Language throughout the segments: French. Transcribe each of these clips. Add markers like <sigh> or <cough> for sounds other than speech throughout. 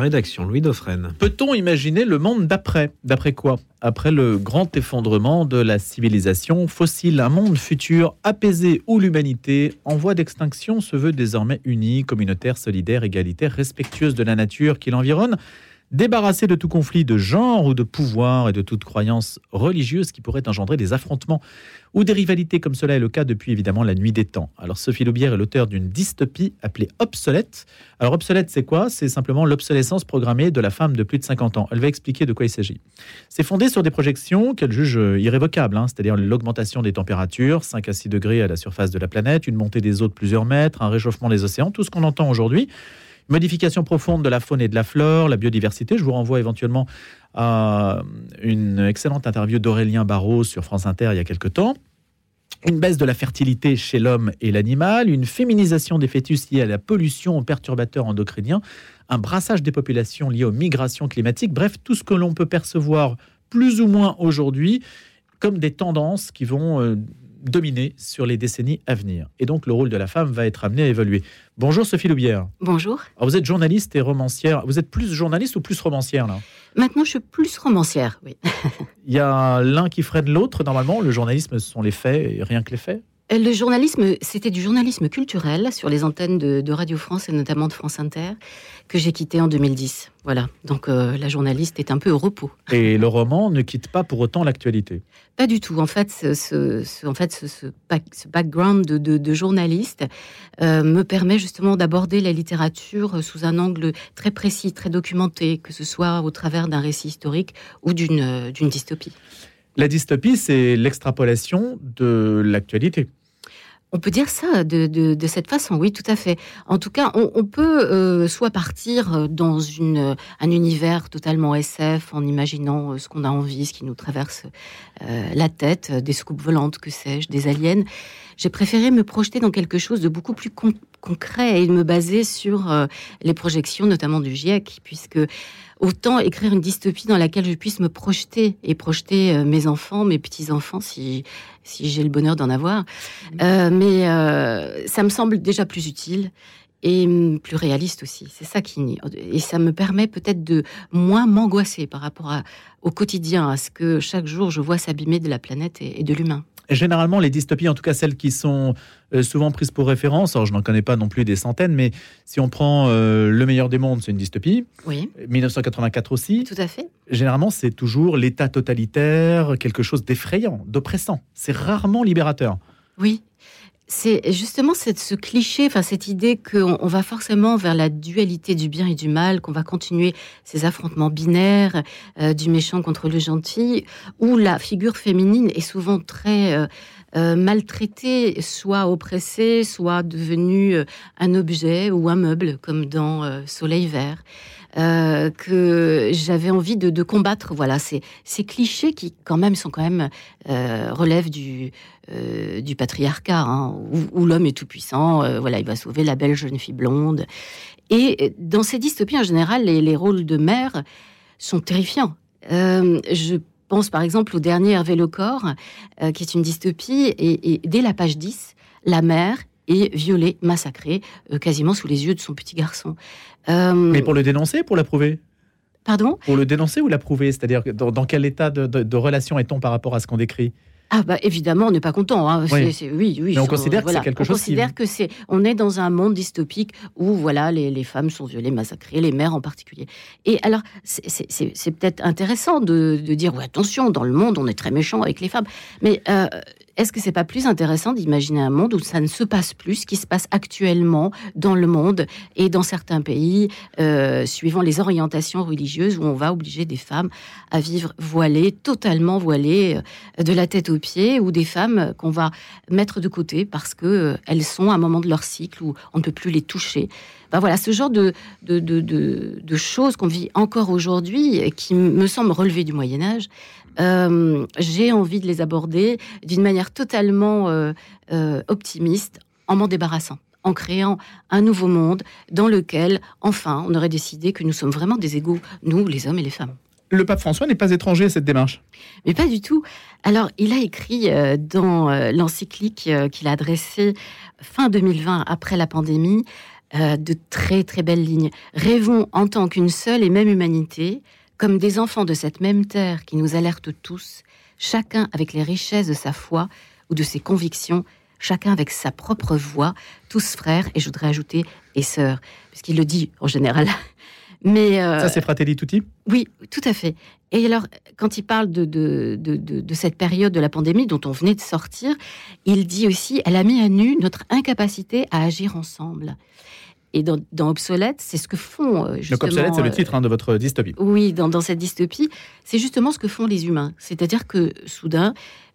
Rédaction Louis Dauphren. Peut-on imaginer le monde d'après? D'après quoi? Après le grand effondrement de la civilisation fossile, un monde futur apaisé où l'humanité, en voie d'extinction, se veut désormais unie, communautaire, solidaire, égalitaire, respectueuse de la nature qui l'environne? Débarrassé de tout conflit de genre ou de pouvoir et de toute croyance religieuse qui pourrait engendrer des affrontements ou des rivalités comme cela est le cas depuis évidemment la nuit des temps. Alors Sophie Loubière est l'auteur d'une dystopie appelée Obsolète. Alors Obsolète c'est quoi? C'est simplement l'obsolescence programmée de la femme de plus de 50 ans. Elle va expliquer de quoi il s'agit. C'est fondé sur des projections qu'elle juge irrévocables, hein, c'est-à-dire l'augmentation des températures, 5 à 6 degrés à la surface de la planète, une montée des eaux de plusieurs mètres, un réchauffement des océans, tout ce qu'on entend aujourd'hui. Modification profonde de la faune et de la flore, la biodiversité. Je vous renvoie éventuellement à une excellente interview d'Aurélien Barraud sur France Inter il y a quelque temps. Une baisse de la fertilité chez l'homme et l'animal, une féminisation des fœtus liée à la pollution aux perturbateurs endocriniens, un brassage des populations lié aux migrations climatiques, bref, tout ce que l'on peut percevoir plus ou moins aujourd'hui comme des tendances qui vont euh, dominer sur les décennies à venir. Et donc le rôle de la femme va être amené à évoluer. Bonjour Sophie Loubière. Bonjour. vous êtes journaliste et romancière. Vous êtes plus journaliste ou plus romancière là? Maintenant je suis plus romancière, oui. <laughs> Il y a l'un qui freine l'autre normalement. Le journalisme, ce sont les faits et rien que les faits? Le journalisme, c'était du journalisme culturel sur les antennes de, Radio France et notamment de France Inter que j'ai quitté en 2010. Voilà, donc euh, la journaliste est un peu au repos. Et le roman ne quitte pas pour autant l'actualité Pas du tout. En fait, ce, en fait, ce, background de, journaliste euh, me permet justement d'aborder la littérature sous un angle très précis, très documenté, que ce soit au travers d'un récit historique ou d'une dystopie. La dystopie, c'est l'extrapolation de l'actualité. On peut dire ça de, cette façon, oui, tout à fait. En tout cas, on, peut euh, soit partir dans une, un univers totalement SF en imaginant euh, ce qu'on a envie, ce qui nous traverse euh, la tête, des scoupes volantes, que sais-je, des aliens. J'ai préféré me projeter dans quelque chose de beaucoup plus concret et me baser sur les projections, notamment du GIEC, puisque autant écrire une dystopie dans laquelle je puisse me projeter et projeter euh, mes enfants, mes petits-enfants, si, si j'ai le bonheur d'en avoir. Euh, mais euh, ça me semble déjà plus utile et hum, plus réaliste aussi. C'est ça qui et ça me permet peut-être de moins m'angoisser par rapport au quotidien, à ce que chaque jour je vois s'abîmer de la planète et de l'humain généralement, les dystopies, en tout cas celles qui sont euh, souvent prises pour référence, alors je n'en connais pas non plus des centaines, mais si on prend euh, Le meilleur des mondes, c'est une dystopie. Oui. 1984 aussi. Tout à fait. Généralement, c'est toujours l'État totalitaire, quelque chose d'effrayant, d'oppressant. C'est rarement libérateur. Oui. C'est justement ce cliché, enfin cette idée qu'on on va forcément vers la dualité du bien et du mal, qu'on va continuer ces affrontements binaires euh, du méchant contre le gentil, où la figure féminine est souvent très euh, euh, maltraitée, soit oppressée, soit devenue un objet ou un meuble, comme dans Soleil vert. Euh, que j'avais envie de, combattre. Voilà, ces, clichés qui, quand même, sont quand même euh, relèvent du, euh, patriarcat, hein, où, l'homme est tout puissant. voilà, il va sauver la belle jeune fille blonde. Et dans ces dystopies, en général, les, rôles de mère sont terrifiants. je pense par exemple au dernier Hervé Lecor, qui est une dystopie, et, et dès la page 10, la mère et violée, massacrée, euh, quasiment sous les yeux de son petit garçon. Euh, Mais pour le dénoncer, pour l'approuver? Pardon? Pour le dénoncer ou l'approuver? C'est-à-dire dans, dans, quel état de relation est-on par rapport à ce qu'on décrit? Ah bah évidemment, on n'est pas content. Hein. Oui. oui, oui. Mais on considère que c'est quelque chose. On considère que c'est. On est dans un monde dystopique où voilà, les, les femmes sont violées, massacrées, les mères en particulier. Et alors, c'est peut-être intéressant de, de, dire ouais, attention, dans le monde, on est très méchant avec les femmes. Mais euh, est-ce que c'est pas plus intéressant d'imaginer un monde où ça ne se passe plus, ce qui se passe actuellement dans le monde et dans certains pays, euh, suivant les orientations religieuses, où on va obliger des femmes à vivre voilées, totalement voilées, euh, de la tête aux pieds, ou des femmes qu'on va mettre de côté parce que euh, elles sont à un moment de leur cycle où on ne peut plus les toucher. Ben voilà, ce genre de, de, de, de choses qu'on vit encore aujourd'hui, qui me semble relever du Moyen Âge, euh, j'ai envie de les aborder d'une manière totalement euh, euh, optimiste, en m'en débarrassant en créant un nouveau monde dans lequel, enfin, on aurait décidé que nous sommes vraiment des égaux, nous, les hommes et les femmes. Le pape François n'est pas étranger à cette démarche. Mais pas du tout. Alors, il a écrit dans l'encyclique qu'il a adressée fin 2020, après la pandémie, de très très belles lignes. Rêvons en tant qu'une seule et même humanité, comme des enfants de cette même terre qui nous alerte tous, chacun avec les richesses de sa foi ou de ses convictions, chacun avec sa propre voix, tous frères, et je voudrais ajouter, et sœurs, puisqu'il le dit en général. <laughs> Mais euh, Ça, c'est Fratelli Tutti? Oui, tout à fait. Et alors, quand il parle de, de, de, de, cette période de la pandémie dont on venait de sortir, il dit aussi, elle a mis à nu notre incapacité à agir ensemble. Et dans, dans Obsolète, c'est ce que font justement... Donc Obsolète, c'est le titre hein, de votre dystopie. Oui, dans, dans cette dystopie, c'est justement ce que font les humains. C'est-à-dire que soudain,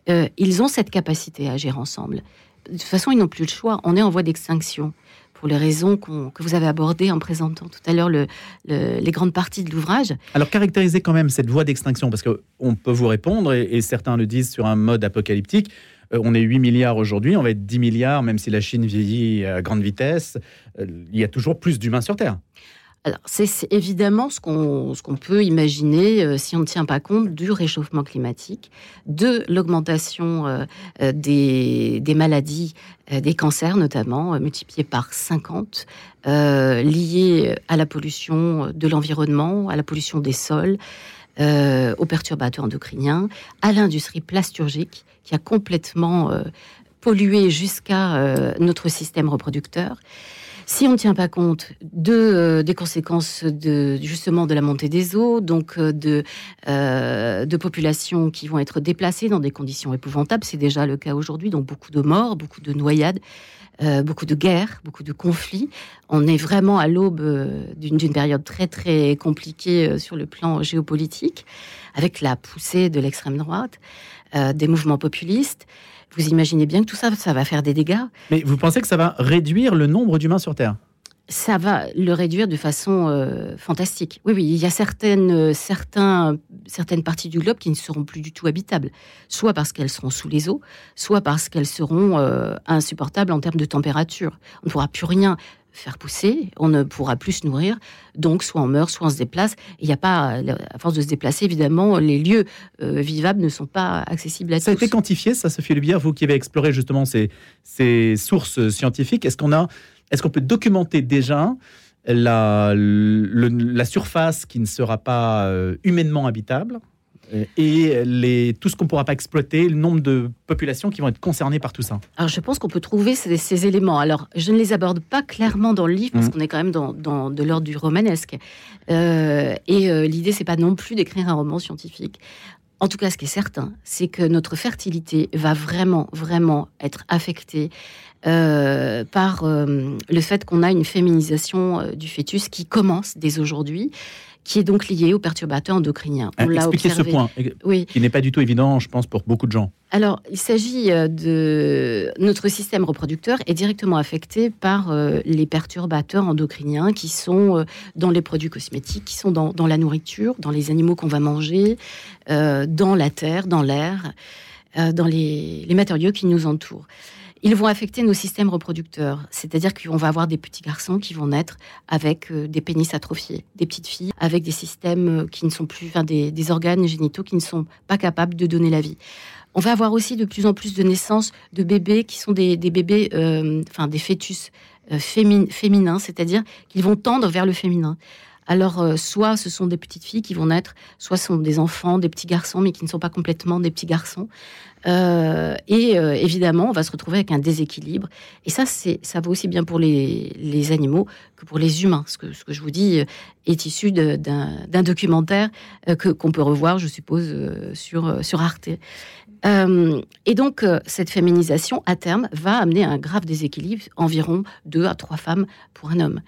euh, ils ont cette capacité à agir ensemble. De toute façon, ils n'ont plus le choix. On est en voie d'extinction pour les raisons que vous avez abordées en présentant tout à l'heure le, les grandes parties de l'ouvrage. Alors, caractérisez quand même cette voie d'extinction, parce qu'on peut vous répondre, et, certains le disent sur un mode apocalyptique. Euh, on est 8 milliards aujourd'hui, on va être 10 milliards, même si la Chine vieillit à grande vitesse. Euh, il y a toujours plus d'humains sur Terre. Alors, c'est évidemment ce qu'on peut imaginer euh, si on ne tient pas compte du réchauffement climatique, de l'augmentation des, des, maladies, des cancers notamment, multipliés par 50, liés à la pollution de l'environnement, à la pollution des sols, aux perturbateurs endocriniens, à l'industrie plasturgique qui a complètement pollué jusqu'à notre système reproducteur. Si on ne tient pas compte euh, des conséquences de, justement de la montée des eaux, donc euh, euh, de populations qui vont être déplacées dans des conditions épouvantables, c'est déjà le cas aujourd'hui, donc beaucoup de morts, beaucoup de noyades, beaucoup de guerres, beaucoup de conflits. On est vraiment à l'aube d'une période très très compliquée sur le plan géopolitique, avec la poussée de l'extrême droite, des mouvements populistes. Vous imaginez bien que tout ça, ça va faire des dégâts. Mais vous pensez que ça va réduire le nombre d'humains sur Terre? Ça va le réduire de façon euh, fantastique. Oui, oui, il y a certaines, euh, certains, certaines parties du globe qui ne seront plus du tout habitables, soit parce qu'elles seront sous les eaux, soit parce qu'elles seront euh, insupportables en termes de température. On ne pourra plus rien faire pousser, on ne pourra plus se nourrir, donc soit on meurt, soit on se déplace. Il n'y a pas, à force de se déplacer, évidemment, les lieux euh, vivables ne sont pas accessibles à ça tous. Ça a été quantifié, ça, Sophie Lubière, vous qui avez exploré justement ces, ces sources scientifiques, est-ce qu'on a, est-ce qu'on peut documenter déjà la, la surface qui ne sera pas euh, humainement habitable? Et les, tout ce qu'on ne pourra pas exploiter, le nombre de populations qui vont être concernées par tout ça Alors je pense qu'on peut trouver ces, éléments. Alors je ne les aborde pas clairement dans le livre parce mmh. qu'on est quand même dans, dans de l'ordre du romanesque. Euh, et euh, l'idée, c'est pas non plus d'écrire un roman scientifique. En tout cas, ce qui est certain, c'est que notre fertilité va vraiment, vraiment être affectée euh, par le fait qu'on a une féminisation du fœtus qui commence dès aujourd'hui qui est donc lié aux perturbateurs endocriniens. On l'a ce point, oui. qui n'est pas du tout évident, je pense, pour beaucoup de gens. Alors, il s'agit euh, de notre système reproducteur est directement affecté par euh, les perturbateurs endocriniens qui sont euh, dans les produits cosmétiques, qui sont dans, dans la nourriture, dans les animaux qu'on va manger, dans la terre, dans l'air, dans les, les matériaux qui nous entourent ils vont affecter nos systèmes reproducteurs. C'est-à-dire qu'on va avoir des petits garçons qui vont naître avec euh, des pénis atrophiés, des petites filles avec des systèmes euh, qui ne sont plus, enfin, des, organes génitaux qui ne sont pas capables de donner la vie. On va avoir aussi de plus en plus de naissances de bébés qui sont des, bébés, euh, enfin des fœtus féminins, c'est-à-dire qu'ils vont tendre vers le féminin. Alors, soit ce sont des petites filles qui vont naître, soit ce sont des enfants, des petits garçons, mais qui ne sont pas complètement des petits garçons. Euh, et euh, évidemment, on va se retrouver avec un déséquilibre. Et ça, ça vaut aussi bien pour les, animaux pour les humains. Ce que, ce que je vous dis euh, est issu d'un, documentaire que, qu'on peut revoir, je suppose, sur, sur Arte. et donc, cette féminisation, à terme, va amener un grave déséquilibre, environ deux à trois femmes pour un homme.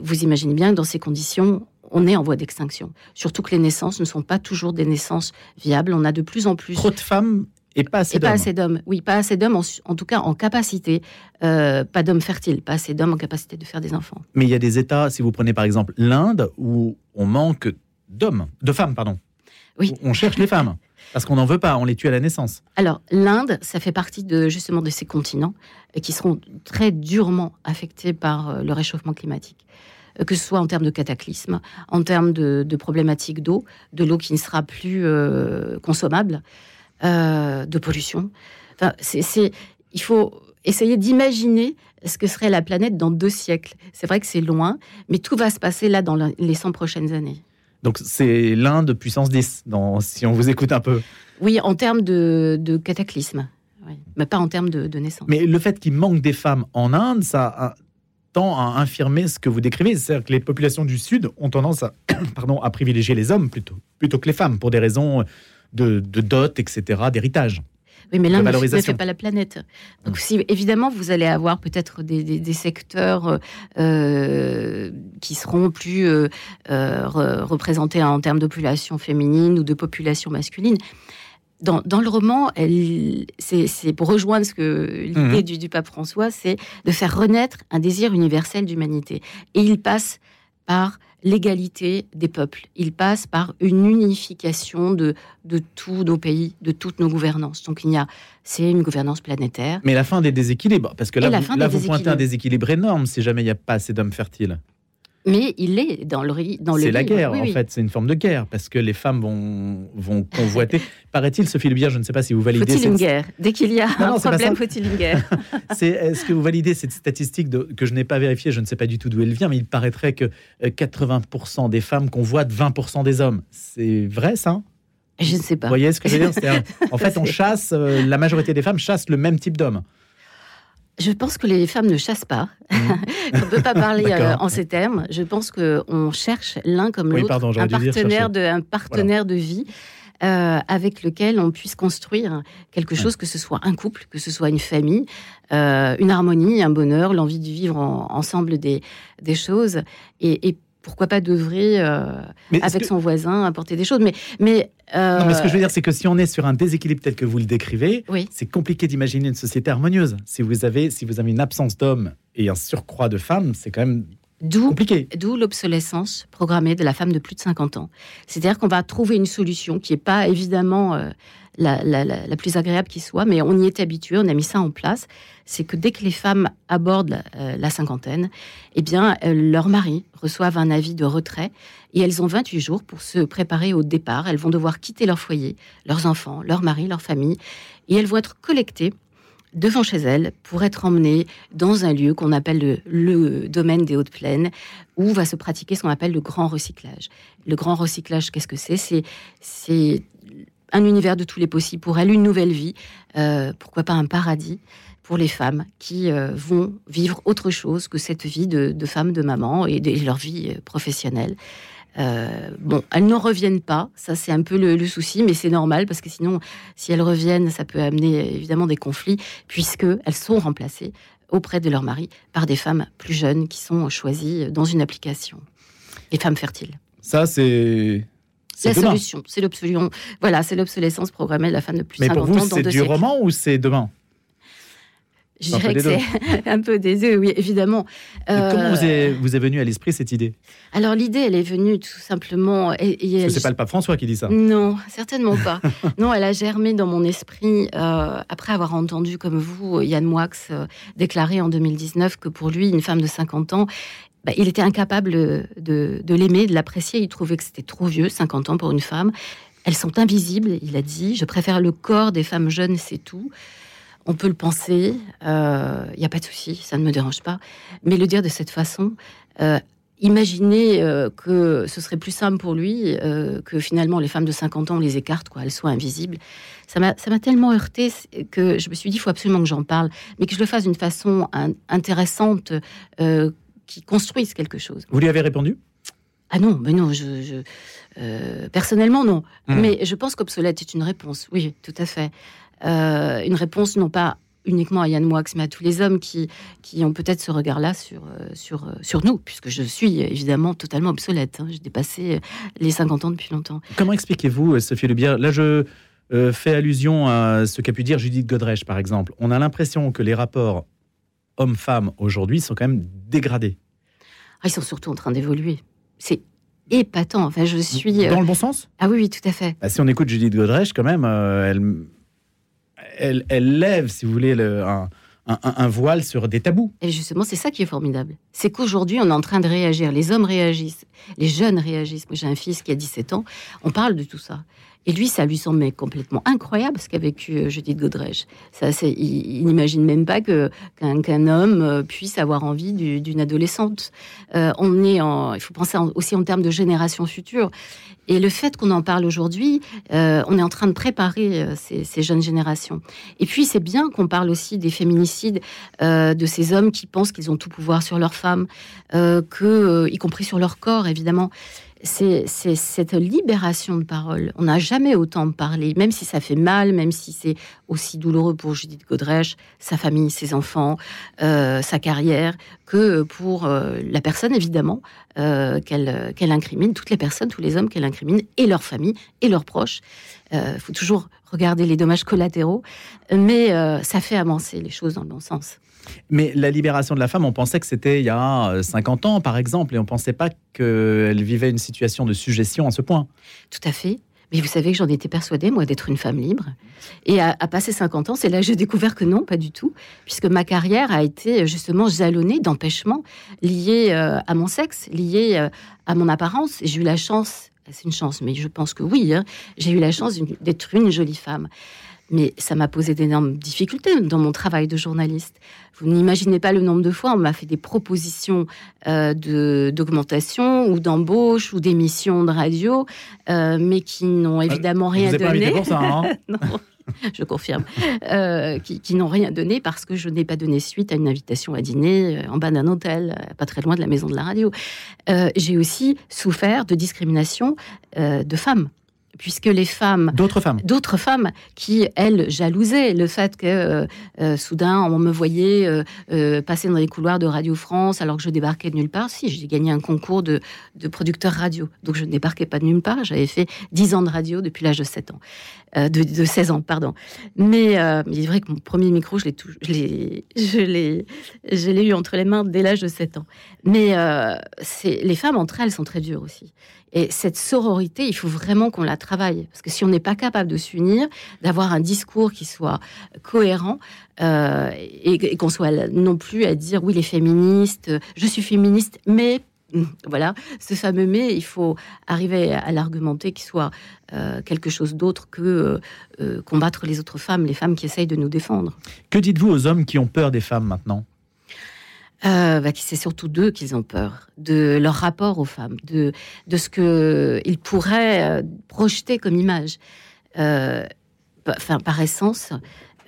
Vous imaginez bien que dans ces conditions, on est en voie d'extinction. Surtout que les naissances ne sont pas toujours des naissances viables. On a de plus en plus. Trop de femmes et pas assez d'hommes. Oui, pas assez d'hommes, en, tout cas en capacité, euh, pas d'hommes fertiles, pas assez d'hommes en capacité de faire des enfants. Mais il y a des États, si vous prenez par exemple l'Inde, où on manque d'hommes, de femmes, pardon. Oui. On cherche les femmes. Parce qu'on n'en veut pas, on les tue à la naissance. Alors, l'Inde, ça fait partie de, justement de ces continents euh, qui seront très durement affectés par euh, le réchauffement climatique que ce soit en termes de cataclysme, en termes de, problématiques d'eau, de l'eau qui ne sera plus consommable. Euh, de pollution. Enfin, c'est, il faut essayer d'imaginer ce que serait la planète dans deux siècles. C'est vrai que c'est loin, mais tout va se passer là dans les 100 prochaines années. Donc c'est l'Inde puissance 10, dans, si on vous écoute un peu. Oui, en termes de, cataclysme, mais pas en termes de, naissance. Mais le fait qu'il manque des femmes en Inde, ça tend à infirmer ce que vous décrivez. C'est-à-dire que les populations du Sud ont tendance à, <coughs> pardon, à privilégier les hommes plutôt, plutôt que les femmes, pour des raisons de, de dot, etc., d'héritage. Oui, mais l'Inde ne fait pas la planète. Donc, mm. si, évidemment, vous allez avoir peut-être des, secteurs euh, qui seront plus euh, euh, représentés en termes de population féminine ou de population masculine. Dans, le roman, c'est pour rejoindre ce que l'idée mm-hmm. du, pape François, c'est de faire renaître un désir universel d'humanité. Et il passe par l'égalité des peuples. Il passe par une unification de, de tous nos pays, de toutes nos gouvernances. Donc il y a, c'est une gouvernance planétaire. Mais la fin des déséquilibres, parce que là, vous, là vous pointez un déséquilibre énorme si jamais il n'y a pas assez d'hommes fertiles. Mais il est dans le dans le C'est la guerre, en fait. C'est une forme de guerre parce que les femmes vont, vont convoiter. <laughs> Paraît-il, Sophie Lebière, je ne sais pas si vous validez. Faut-il une guerre? Dès qu'il y a un problème, faut-il une guerre? <laughs> C'est est-ce que vous validez cette statistique que je n'ai pas vérifiée? Je ne sais pas du tout d'où elle vient, mais il paraîtrait que 80% euh, des femmes convoitent 20% des hommes. C'est vrai ça? Je ne sais pas. Vous voyez ce que je veux dire? En <laughs> fait, on chasse. Euh, la majorité des femmes chassent le même type d'hommes. Je pense que les femmes ne chassent pas. Mmh. <laughs> on ne peut pas parler euh, en ces termes. Je pense qu'on cherche l'un comme l'autre un partenaire, de, un partenaire de vie. Euh, avec lequel on puisse construire quelque chose, que ce soit un couple, que ce soit une famille, euh, une harmonie, un bonheur, l'envie de vivre ensemble des, des choses. Et, et pourquoi pas d'œuvrer euh, avec son voisin, apporter des choses. Mais, mais, non, mais ce que je veux dire, c'est que si on est sur un déséquilibre tel que vous le décrivez, c'est compliqué d'imaginer une société harmonieuse. Si vous avez, si vous avez une absence d'hommes et un surcroît de femmes, c'est quand même compliqué. D'où l'obsolescence programmée de la femme de plus de 50 ans. C'est-à-dire qu'on va trouver une solution qui n'est pas évidemment euh, la, plus agréable qui soit, mais on y est habitué, on a mis ça en place. C'est que dès que les femmes abordent la, euh, cinquantaine, eh bien, euh, leurs maris reçoivent un avis de retrait et elles ont 28 jours pour se préparer au départ. Elles vont devoir quitter leur foyer, leurs enfants, leur mari, leur famille, et elles vont être collectées devant chez elles pour être emmenées dans un lieu qu'on appelle le, le, domaine des hautes plaines, où va se pratiquer ce qu'on appelle le grand recyclage. Le grand recyclage, qu'est-ce que c'est C'est un univers de tous les possibles pour elle, une nouvelle vie, euh, pourquoi pas un paradis pour les femmes qui euh, vont vivre autre chose que cette vie de, de femme, de maman et de leur vie euh, professionnelle. bon, elles ne reviennent pas, ça c'est un peu le, souci, mais c'est normal parce que sinon, si elles reviennent, ça peut amener évidemment des conflits, puisque elles sont remplacées auprès de leur mari par des femmes plus jeunes qui sont choisies dans une application. Les femmes fertiles. Ça, c'est la solution. C'est l'obsolescence. Voilà, c'est l'obsolescence programmée de la fin de plus de 50 ans. Mais pour vous, c'est du roman ou c'est demain? Je dirais que c'est <laughs> un peu des deux, oui, évidemment. comment vous est, vous est venue à l'esprit cette idée? Alors l'idée, elle est venue tout simplement. Et, et c'est pas le pape François qui dit ça. Non, certainement pas. <laughs> non, elle a germé dans mon esprit euh, après avoir entendu, comme vous, Yann Moix euh, déclarer en 2019 que pour lui, une femme de 50 ans bah, il était incapable de, l'aimer, de l'apprécier. Il trouvait que c'était trop vieux, 50 ans pour une femme. Elles sont invisibles, il a dit. Je préfère le corps des femmes jeunes, c'est tout. On peut le penser, il euh, n'y a pas de souci, ça ne me dérange pas. Mais le dire de cette façon, euh, imaginer euh, que ce serait plus simple pour lui que finalement les femmes de 50 ans, on les écarte, quoi, elles soient invisibles. Ça m'a tellement heurté que je me suis dit, il faut absolument que j'en parle, mais que je le fasse d'une façon intéressante qui construisent quelque chose. Vous lui avez répondu? Ah non, mais non, je, euh, personnellement non. Hmm. Mais je pense qu'obsolète est une réponse, oui, tout à fait. Euh, une réponse non pas uniquement à Yann Moix, mais à tous les hommes qui, qui ont peut-être ce regard-là sur, euh, sur, sur nous, puisque je suis évidemment totalement obsolète. Hein. J'ai dépassé les 50 ans depuis longtemps. Comment expliquez-vous, Sophie Lebière Là, je fais allusion à ce qu'a pu dire Judith Godrèche, par exemple. On a l'impression que les rapports hommes-femmes aujourd'hui sont quand même dégradés. Ah, ils sont surtout en train d'évoluer. C'est épatant. Enfin, je suis. Dans le bon sens? Ah oui, oui, tout à fait. Bah, si on écoute Judith Godrèche, quand même, euh, elle, elle, lève, si vous voulez, le, un, un, voile sur des tabous. Et justement, c'est ça qui est formidable. C'est qu'aujourd'hui, on est en train de réagir. Les hommes réagissent, les jeunes réagissent. Moi, j'ai un fils qui a 17 ans. On parle de tout ça. Et lui, ça lui semblait complètement incroyable ce qu'a vécu Judith Godrèche. Ça, il, n'imagine même pas qu'un homme puisse avoir envie d'une adolescente. on est en, il faut penser aussi en termes de génération future. Et le fait qu'on en parle aujourd'hui, euh, on est en train de préparer euh, ces, jeunes générations. Et puis c'est bien qu'on parle aussi des féminicides, euh, de ces hommes qui pensent qu'ils ont tout pouvoir sur leurs femmes, que, y compris sur leur corps évidemment c'est cette libération de parole. On n'a jamais autant parlé, même si ça fait mal, même si c'est aussi douloureux pour Judith Godrèche, sa famille, ses enfants, euh, sa carrière, que pour euh, la personne, évidemment, euh, qu'elle incrimine, toutes les personnes, tous les hommes qu'elle incrimine, et leur famille, et leurs proches. Il faut toujours regarder les dommages collatéraux, mais ça fait avancer les choses dans le bon sens. Mais la libération de la femme, on pensait que c'était il y a 50 ans, par exemple, et on ne pensait pas qu'elle vivait une situation de suggestion à ce point. Tout à fait. Mais vous savez que j'en étais persuadée, moi, d'être une femme libre. Et à, passer 50 ans, c'est là que j'ai découvert que non, pas du tout, puisque ma carrière a été justement jalonnée d'empêchements liés euh, à mon sexe, liés euh, à mon apparence. J'ai eu la chance, c'est une chance, mais je pense que oui, hein, j'ai eu la chance d'être une jolie femme mais ça m'a posé d'énormes difficultés dans mon travail de journaliste. Vous n'imaginez pas le nombre de fois on m'a fait des propositions euh, de d'augmentation ou d'embauche ou d'émissions de radio, euh, mais qui n'ont euh, évidemment rien donné. Pour ça, hein <laughs> non. je confirme, euh, qui, qui n'ont rien donné parce que je n'ai pas donné suite à une invitation à dîner en bas d'un hôtel, pas très loin de la maison de la radio. J'ai aussi souffert de discrimination de femmes puisque les femmes, d'autres femmes, d'autres femmes qui elles jalousaient le fait que euh, euh, soudain on me voyait euh, passer dans les couloirs de Radio France alors que je débarquais de nulle part. Si j'ai gagné un concours de, de producteur radio, donc je ne débarquais pas de nulle part. J'avais fait 10 ans de radio depuis l'âge de 7 ans, de, de, 16 ans, pardon. Mais il est vrai que mon premier micro, je l'ai, je l'ai, je l'ai, je l'ai eu entre les mains dès l'âge de 7 ans. Mais c'est les femmes entre elles sont très dures aussi. Et cette sororité, il faut vraiment qu'on la travaille. Parce que si on n'est pas capable de s'unir, d'avoir un discours qui soit cohérent, euh, et, qu'on soit non plus à dire oui, les féministes, je suis féministe, mais voilà, ce fameux mais, il faut arriver à l'argumenter qu'il soit euh, quelque chose d'autre que euh, combattre les autres femmes, les femmes qui essayent de nous défendre. Que dites-vous aux hommes qui ont peur des femmes maintenant? Euh, bah, c'est surtout d'eux qu'ils ont peur, de leur rapport aux femmes, de, de ce qu'ils pourraient euh, projeter comme image. Euh, enfin, par essence,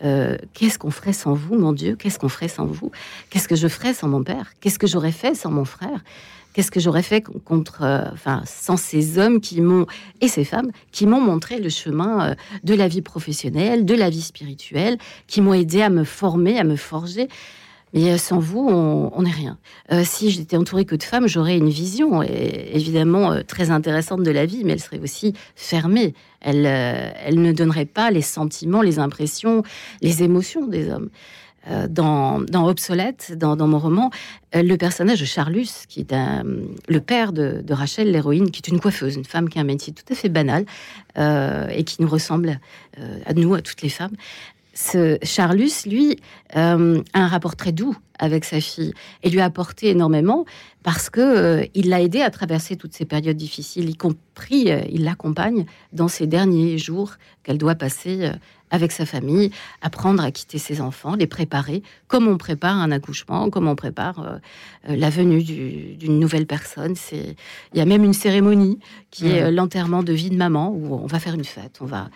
euh, qu'est-ce qu'on ferait sans vous, mon Dieu? Qu'est-ce qu'on ferait sans vous? Qu'est-ce que je ferais sans mon père? Qu'est-ce que j'aurais fait sans mon frère? Qu'est-ce que j'aurais fait contre, enfin, sans ces hommes qui m'ont et ces femmes qui m'ont montré le chemin de la vie professionnelle, de la vie spirituelle, qui m'ont aidé à me former, à me forger. Mais sans vous, on n'est rien. Euh, si j'étais entourée que de femmes, j'aurais une vision évidemment euh, très intéressante de la vie, mais elle serait aussi fermée. Elle, euh, elle ne donnerait pas les sentiments, les impressions, les émotions des hommes. Dans, dans, Obsolète, dans, mon roman, le personnage de Charlus, qui est le père de, Rachel, l'héroïne, qui est une coiffeuse, une femme qui a un métier tout à fait banal et qui nous ressemble à nous, à toutes les femmes, ce Charlus, lui, euh, a un rapport très doux avec sa fille et lui a apporté énormément parce que euh, il l'a aidé à traverser toutes ces périodes difficiles, y compris euh, il l'accompagne dans ces derniers jours qu'elle doit passer avec sa famille, apprendre à quitter ses enfants, les préparer comme on prépare un accouchement, comme on prépare la venue d'une nouvelle personne. C'est il y a même une cérémonie qui est l'enterrement de vie de maman où on va faire une fête, on va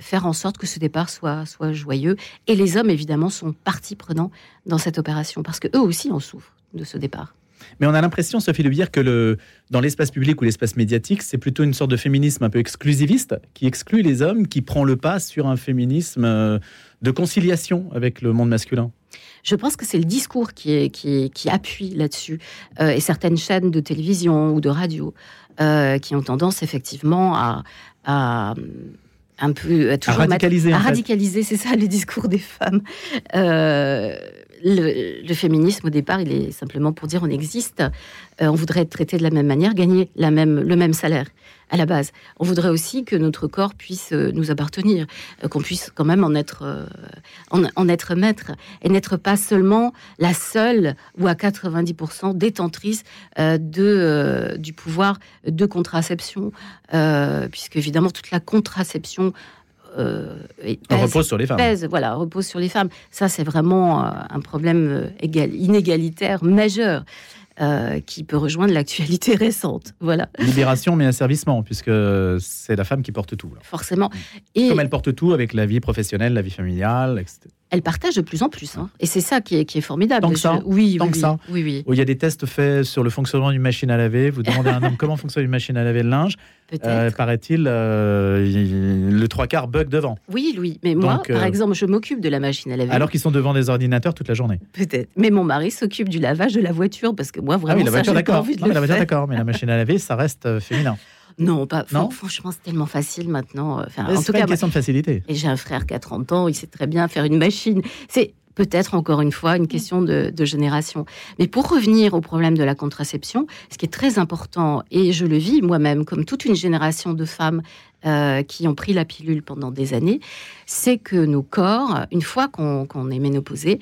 faire en sorte que ce départ soit, soit joyeux. Et les hommes, évidemment, sont partie prenante dans cette opération, parce qu'eux aussi en souffrent de ce départ. Mais on a l'impression, Sophie Le Bière, que le, dans l'espace public ou l'espace médiatique, c'est plutôt une sorte de féminisme un peu exclusiviste qui exclut les hommes, qui prend le pas sur un féminisme euh, de conciliation avec le monde masculin. Je pense que c'est le discours qui, est, qui, qui appuie là-dessus. Euh, et certaines chaînes de télévision ou de radio euh, qui ont tendance effectivement à, à un peu à, radicaliser, radicaliser, c'est ça le discours des femmes. Euh, le, féminisme, au départ, il est simplement pour dire on existe, euh, on voudrait être traité de la même manière, gagner la même, le même salaire à la base. On voudrait aussi que notre corps puisse euh, nous appartenir, euh, qu'on puisse quand même en être, en, être maître et n'être pas seulement la seule ou à 90% détentrice de, du pouvoir de contraception, puisque évidemment toute la contraception euh, repose sur les femmes. voilà, repose sur les femmes. Ça, c'est vraiment euh, un problème euh, égal, inégalitaire majeur. qui peut rejoindre l'actualité <laughs> récente. Voilà. Libération mais asservissement, puisque c'est la femme qui porte tout. Forcément. Et Comme elle porte tout avec la vie professionnelle, la vie familiale, etc elle partage de plus en plus. Hein. Et c'est ça qui est, qui est formidable. Tant que ça Oui, Tant oui, que ça oui, oui. il y a des tests faits sur le fonctionnement d'une machine à laver. Vous demandez à un homme comment <laughs> fonctionne une machine à laver le linge. Euh, Paraît-il, euh, le trois quarts bug devant. Oui, oui. Mais moi, par euh, exemple, je m'occupe de la machine à laver. Alors qu'ils sont devant des ordinateurs toute la journée. Peut-être. Mais mon mari s'occupe du lavage de la voiture parce que moi, vraiment, ah oui, la voiture, d'accord. La voiture, d'accord. Mais la machine à laver, ça reste euh, féminin. Non, pas. Franchement, c'est tellement facile maintenant. Enfin, en tout pas cas, une question de facilité. Et j'ai un frère qui a 30 ans, il sait très bien faire une machine. C'est peut-être encore une fois une question de, génération. Mais pour revenir au problème de la contraception, ce qui est très important, et je le vis moi-même comme toute une génération de femmes euh, qui ont pris la pilule pendant des années, c'est que nos corps, une fois qu'on est ménopausé,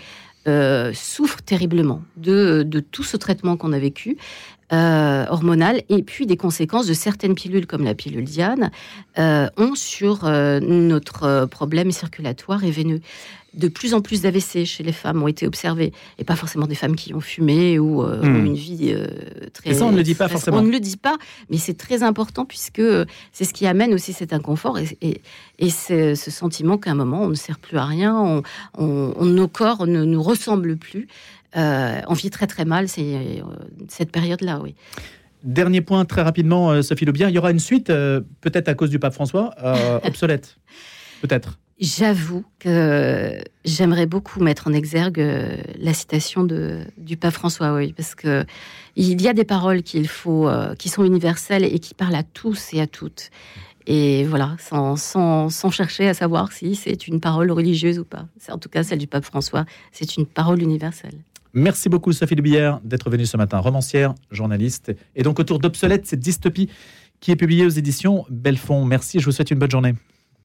euh, souffrent terriblement de, de, tout ce traitement qu'on a vécu euh, hormonale et puis des conséquences de certaines pilules comme la pilule Diane euh, ont sur notre problème circulatoire et veineux. De plus en plus d'AVC chez les femmes ont été observés, et pas forcément des femmes qui ont fumé ou ont hmm. une vie très. Et ça, on ne le dit pas forcément. On ne le dit pas, mais c'est très important puisque c'est ce qui amène aussi cet inconfort et, et, ce sentiment qu'à un moment on ne sert plus à rien, on, nos corps ne nous ressemblent plus. Euh, on vit très très mal c'est, euh, cette période-là, oui. Dernier point, très rapidement, euh, Sophie Lebien, il y aura une suite, peut-être à cause du pape François, <laughs> obsolète, peut-être. J'avoue que j'aimerais beaucoup mettre en exergue la citation de, du pape François, oui, parce que il y a des paroles qu'il faut, qui sont universelles et qui parlent à tous et à toutes. Et voilà, sans, sans, sans, chercher à savoir si c'est une parole religieuse ou pas. C'est en tout cas celle du pape François, c'est une parole universelle. Merci beaucoup Sophie Billard d'être venue ce matin, romancière, journaliste. Et donc autour d'Obsolète, cette dystopie qui est publiée aux éditions Belfond. Merci, je vous souhaite une bonne journée.